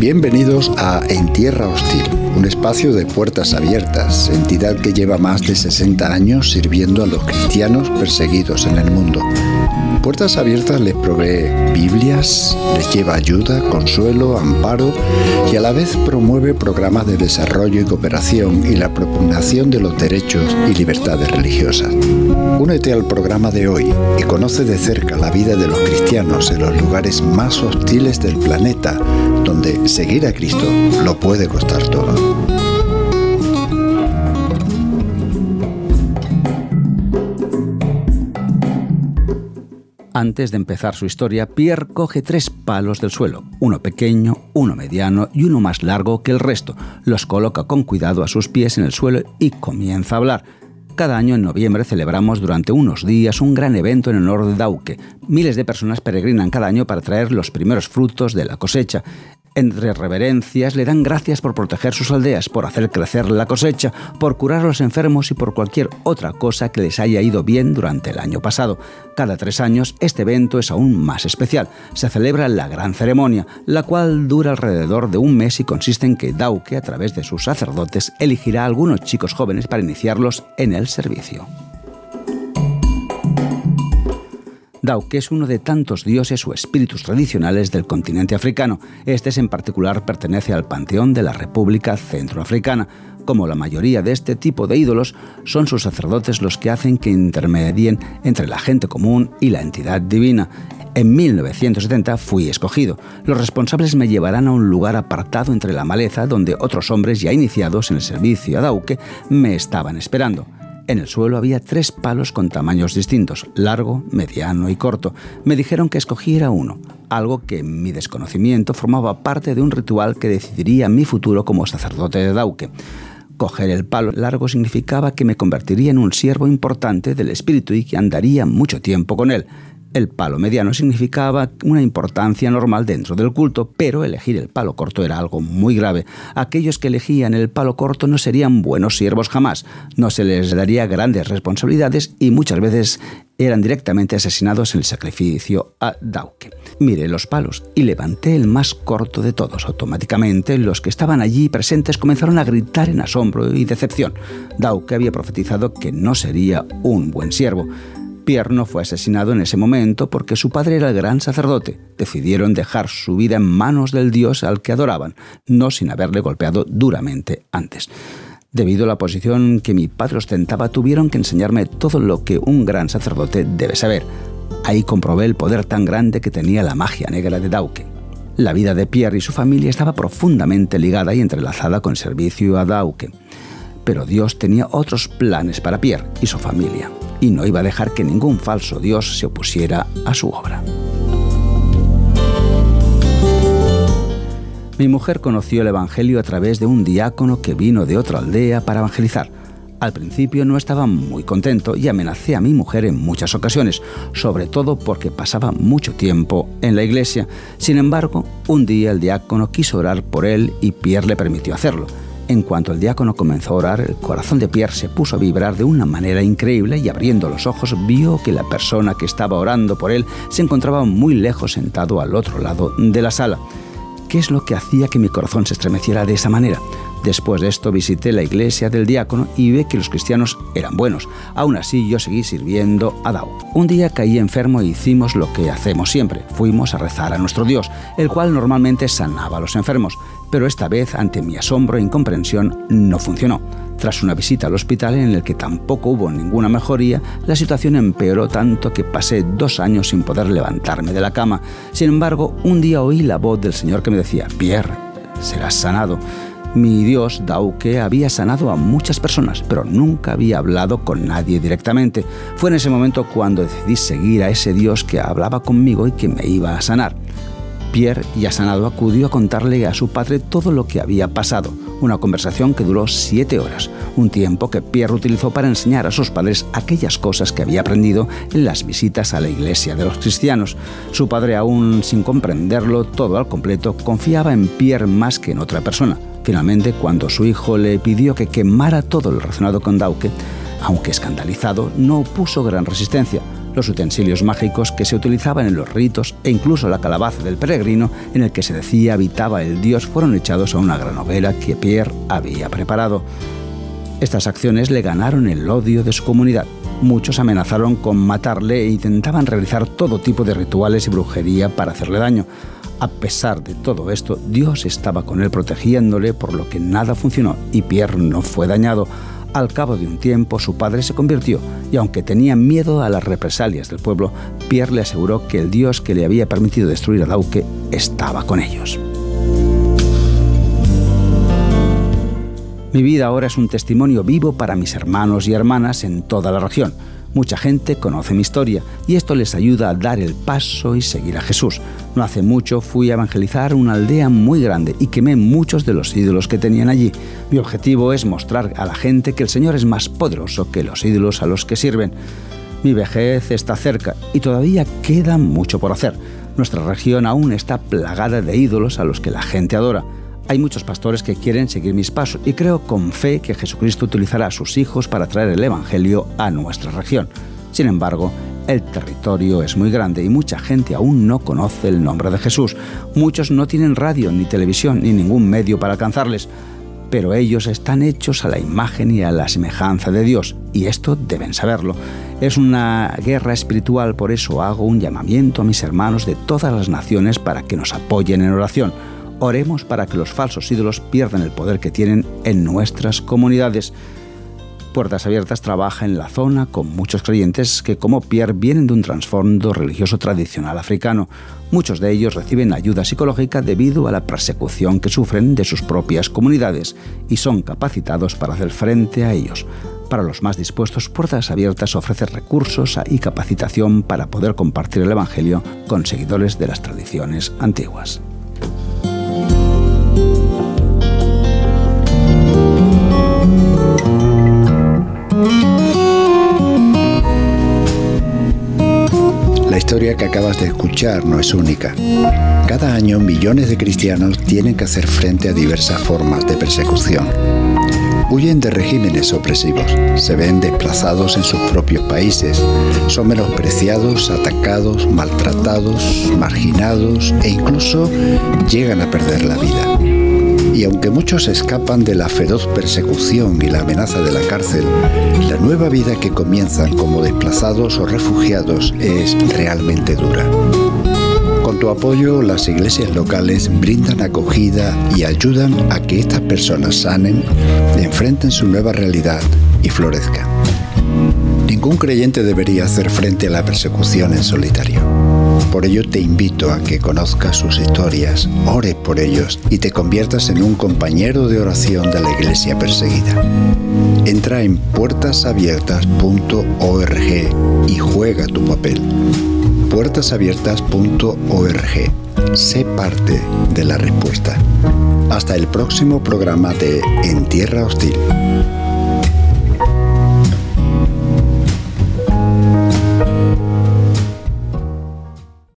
Bienvenidos a En Tierra Hostil, un espacio de puertas abiertas, entidad que lleva más de 60 años sirviendo a los cristianos perseguidos en el mundo. Puertas Abiertas les provee Biblias, les lleva ayuda, consuelo, amparo y a la vez promueve programas de desarrollo y cooperación y la propugnación de los derechos y libertades religiosas. Únete al programa de hoy y conoce de cerca la vida de los cristianos en los lugares más hostiles del planeta, donde seguir a Cristo lo puede costar todo. Antes de empezar su historia, Pierre coge tres palos del suelo, uno pequeño, uno mediano y uno más largo que el resto. Los coloca con cuidado a sus pies en el suelo y comienza a hablar. Cada año en noviembre celebramos durante unos días un gran evento en honor de Dauke. Miles de personas peregrinan cada año para traer los primeros frutos de la cosecha. Entre reverencias le dan gracias por proteger sus aldeas, por hacer crecer la cosecha, por curar a los enfermos y por cualquier otra cosa que les haya ido bien durante el año pasado. Cada tres años este evento es aún más especial. Se celebra la gran ceremonia, la cual dura alrededor de un mes y consiste en que Dauke, a través de sus sacerdotes, elegirá a algunos chicos jóvenes para iniciarlos en el servicio. Dauke es uno de tantos dioses o espíritus tradicionales del continente africano. Este en particular pertenece al panteón de la República Centroafricana. Como la mayoría de este tipo de ídolos, son sus sacerdotes los que hacen que intermedien entre la gente común y la entidad divina. En 1970 fui escogido. Los responsables me llevarán a un lugar apartado entre la maleza donde otros hombres ya iniciados en el servicio a Dauke me estaban esperando. En el suelo había tres palos con tamaños distintos, largo, mediano y corto. Me dijeron que escogiera uno, algo que en mi desconocimiento formaba parte de un ritual que decidiría mi futuro como sacerdote de Dauke. Coger el palo largo significaba que me convertiría en un siervo importante del espíritu y que andaría mucho tiempo con él. El palo mediano significaba una importancia normal dentro del culto, pero elegir el palo corto era algo muy grave. Aquellos que elegían el palo corto no serían buenos siervos jamás, no se les daría grandes responsabilidades y muchas veces eran directamente asesinados en el sacrificio a Dauke. Miré los palos y levanté el más corto de todos. Automáticamente los que estaban allí presentes comenzaron a gritar en asombro y decepción. Dauke había profetizado que no sería un buen siervo. Pierre no fue asesinado en ese momento porque su padre era el gran sacerdote. Decidieron dejar su vida en manos del dios al que adoraban, no sin haberle golpeado duramente antes. Debido a la posición que mi padre ostentaba, tuvieron que enseñarme todo lo que un gran sacerdote debe saber. Ahí comprobé el poder tan grande que tenía la magia negra de Dauke. La vida de Pierre y su familia estaba profundamente ligada y entrelazada con servicio a Dauke. Pero Dios tenía otros planes para Pierre y su familia y no iba a dejar que ningún falso dios se opusiera a su obra. Mi mujer conoció el Evangelio a través de un diácono que vino de otra aldea para evangelizar. Al principio no estaba muy contento y amenacé a mi mujer en muchas ocasiones, sobre todo porque pasaba mucho tiempo en la iglesia. Sin embargo, un día el diácono quiso orar por él y Pierre le permitió hacerlo. En cuanto el diácono comenzó a orar, el corazón de Pierre se puso a vibrar de una manera increíble y abriendo los ojos vio que la persona que estaba orando por él se encontraba muy lejos sentado al otro lado de la sala. ¿Qué es lo que hacía que mi corazón se estremeciera de esa manera? Después de esto visité la iglesia del diácono y vi que los cristianos eran buenos. Aún así yo seguí sirviendo a Dao. Un día caí enfermo e hicimos lo que hacemos siempre. Fuimos a rezar a nuestro Dios, el cual normalmente sanaba a los enfermos. Pero esta vez, ante mi asombro e incomprensión, no funcionó. Tras una visita al hospital en el que tampoco hubo ninguna mejoría, la situación empeoró tanto que pasé dos años sin poder levantarme de la cama. Sin embargo, un día oí la voz del Señor que me decía, Pierre, serás sanado. Mi Dios, Dauke, había sanado a muchas personas, pero nunca había hablado con nadie directamente. Fue en ese momento cuando decidí seguir a ese Dios que hablaba conmigo y que me iba a sanar. Pierre, ya sanado, acudió a contarle a su padre todo lo que había pasado. Una conversación que duró siete horas, un tiempo que Pierre utilizó para enseñar a sus padres aquellas cosas que había aprendido en las visitas a la iglesia de los cristianos. Su padre, aún sin comprenderlo todo al completo, confiaba en Pierre más que en otra persona. Finalmente, cuando su hijo le pidió que quemara todo lo relacionado con Dauke, aunque escandalizado, no opuso gran resistencia. Los utensilios mágicos que se utilizaban en los ritos e incluso la calabaza del peregrino en el que se decía habitaba el dios fueron echados a una gran hoguera que Pierre había preparado. Estas acciones le ganaron el odio de su comunidad. Muchos amenazaron con matarle e intentaban realizar todo tipo de rituales y brujería para hacerle daño. A pesar de todo esto, Dios estaba con él protegiéndole, por lo que nada funcionó y Pierre no fue dañado. Al cabo de un tiempo, su padre se convirtió y aunque tenía miedo a las represalias del pueblo, Pierre le aseguró que el Dios que le había permitido destruir a Dauque estaba con ellos. Mi vida ahora es un testimonio vivo para mis hermanos y hermanas en toda la región. Mucha gente conoce mi historia y esto les ayuda a dar el paso y seguir a Jesús. No hace mucho fui a evangelizar una aldea muy grande y quemé muchos de los ídolos que tenían allí. Mi objetivo es mostrar a la gente que el Señor es más poderoso que los ídolos a los que sirven. Mi vejez está cerca y todavía queda mucho por hacer. Nuestra región aún está plagada de ídolos a los que la gente adora. Hay muchos pastores que quieren seguir mis pasos y creo con fe que Jesucristo utilizará a sus hijos para traer el Evangelio a nuestra región. Sin embargo, el territorio es muy grande y mucha gente aún no conoce el nombre de Jesús. Muchos no tienen radio, ni televisión, ni ningún medio para alcanzarles. Pero ellos están hechos a la imagen y a la semejanza de Dios, y esto deben saberlo. Es una guerra espiritual, por eso hago un llamamiento a mis hermanos de todas las naciones para que nos apoyen en oración Oremos para que los falsos ídolos pierdan el poder que tienen en nuestras comunidades. Puertas Abiertas trabaja en la zona con muchos creyentes que, como Pierre, vienen de un trasfondo religioso tradicional africano. Muchos de ellos reciben ayuda psicológica debido a la persecución que sufren de sus propias comunidades y son capacitados para hacer frente a ellos. Para los más dispuestos, Puertas Abiertas ofrece recursos y capacitación para poder compartir el Evangelio con seguidores de las tradiciones antiguas. La historia que acabas de escuchar no es única. Cada año millones de cristianos tienen que hacer frente a diversas formas de persecución. Huyen de regímenes opresivos, se ven desplazados en sus propios países, son menospreciados, atacados, maltratados, marginados e incluso llegan a perder la vida. Y aunque muchos escapan de la feroz persecución y la amenaza de la cárcel, la nueva vida que comienzan como desplazados o refugiados es realmente dura. Con tu apoyo, las iglesias locales brindan acogida y ayudan a que estas personas sanen, enfrenten su nueva realidad y florezcan. Ningún creyente debería hacer frente a la persecución en solitario. Por ello te invito a que conozcas sus historias, ores por ellos y te conviertas en un compañero de oración de la iglesia perseguida. Entra en puertasabiertas.org y juega tu papel. puertasabiertas.org. Sé parte de la respuesta. Hasta el próximo programa de En Tierra Hostil.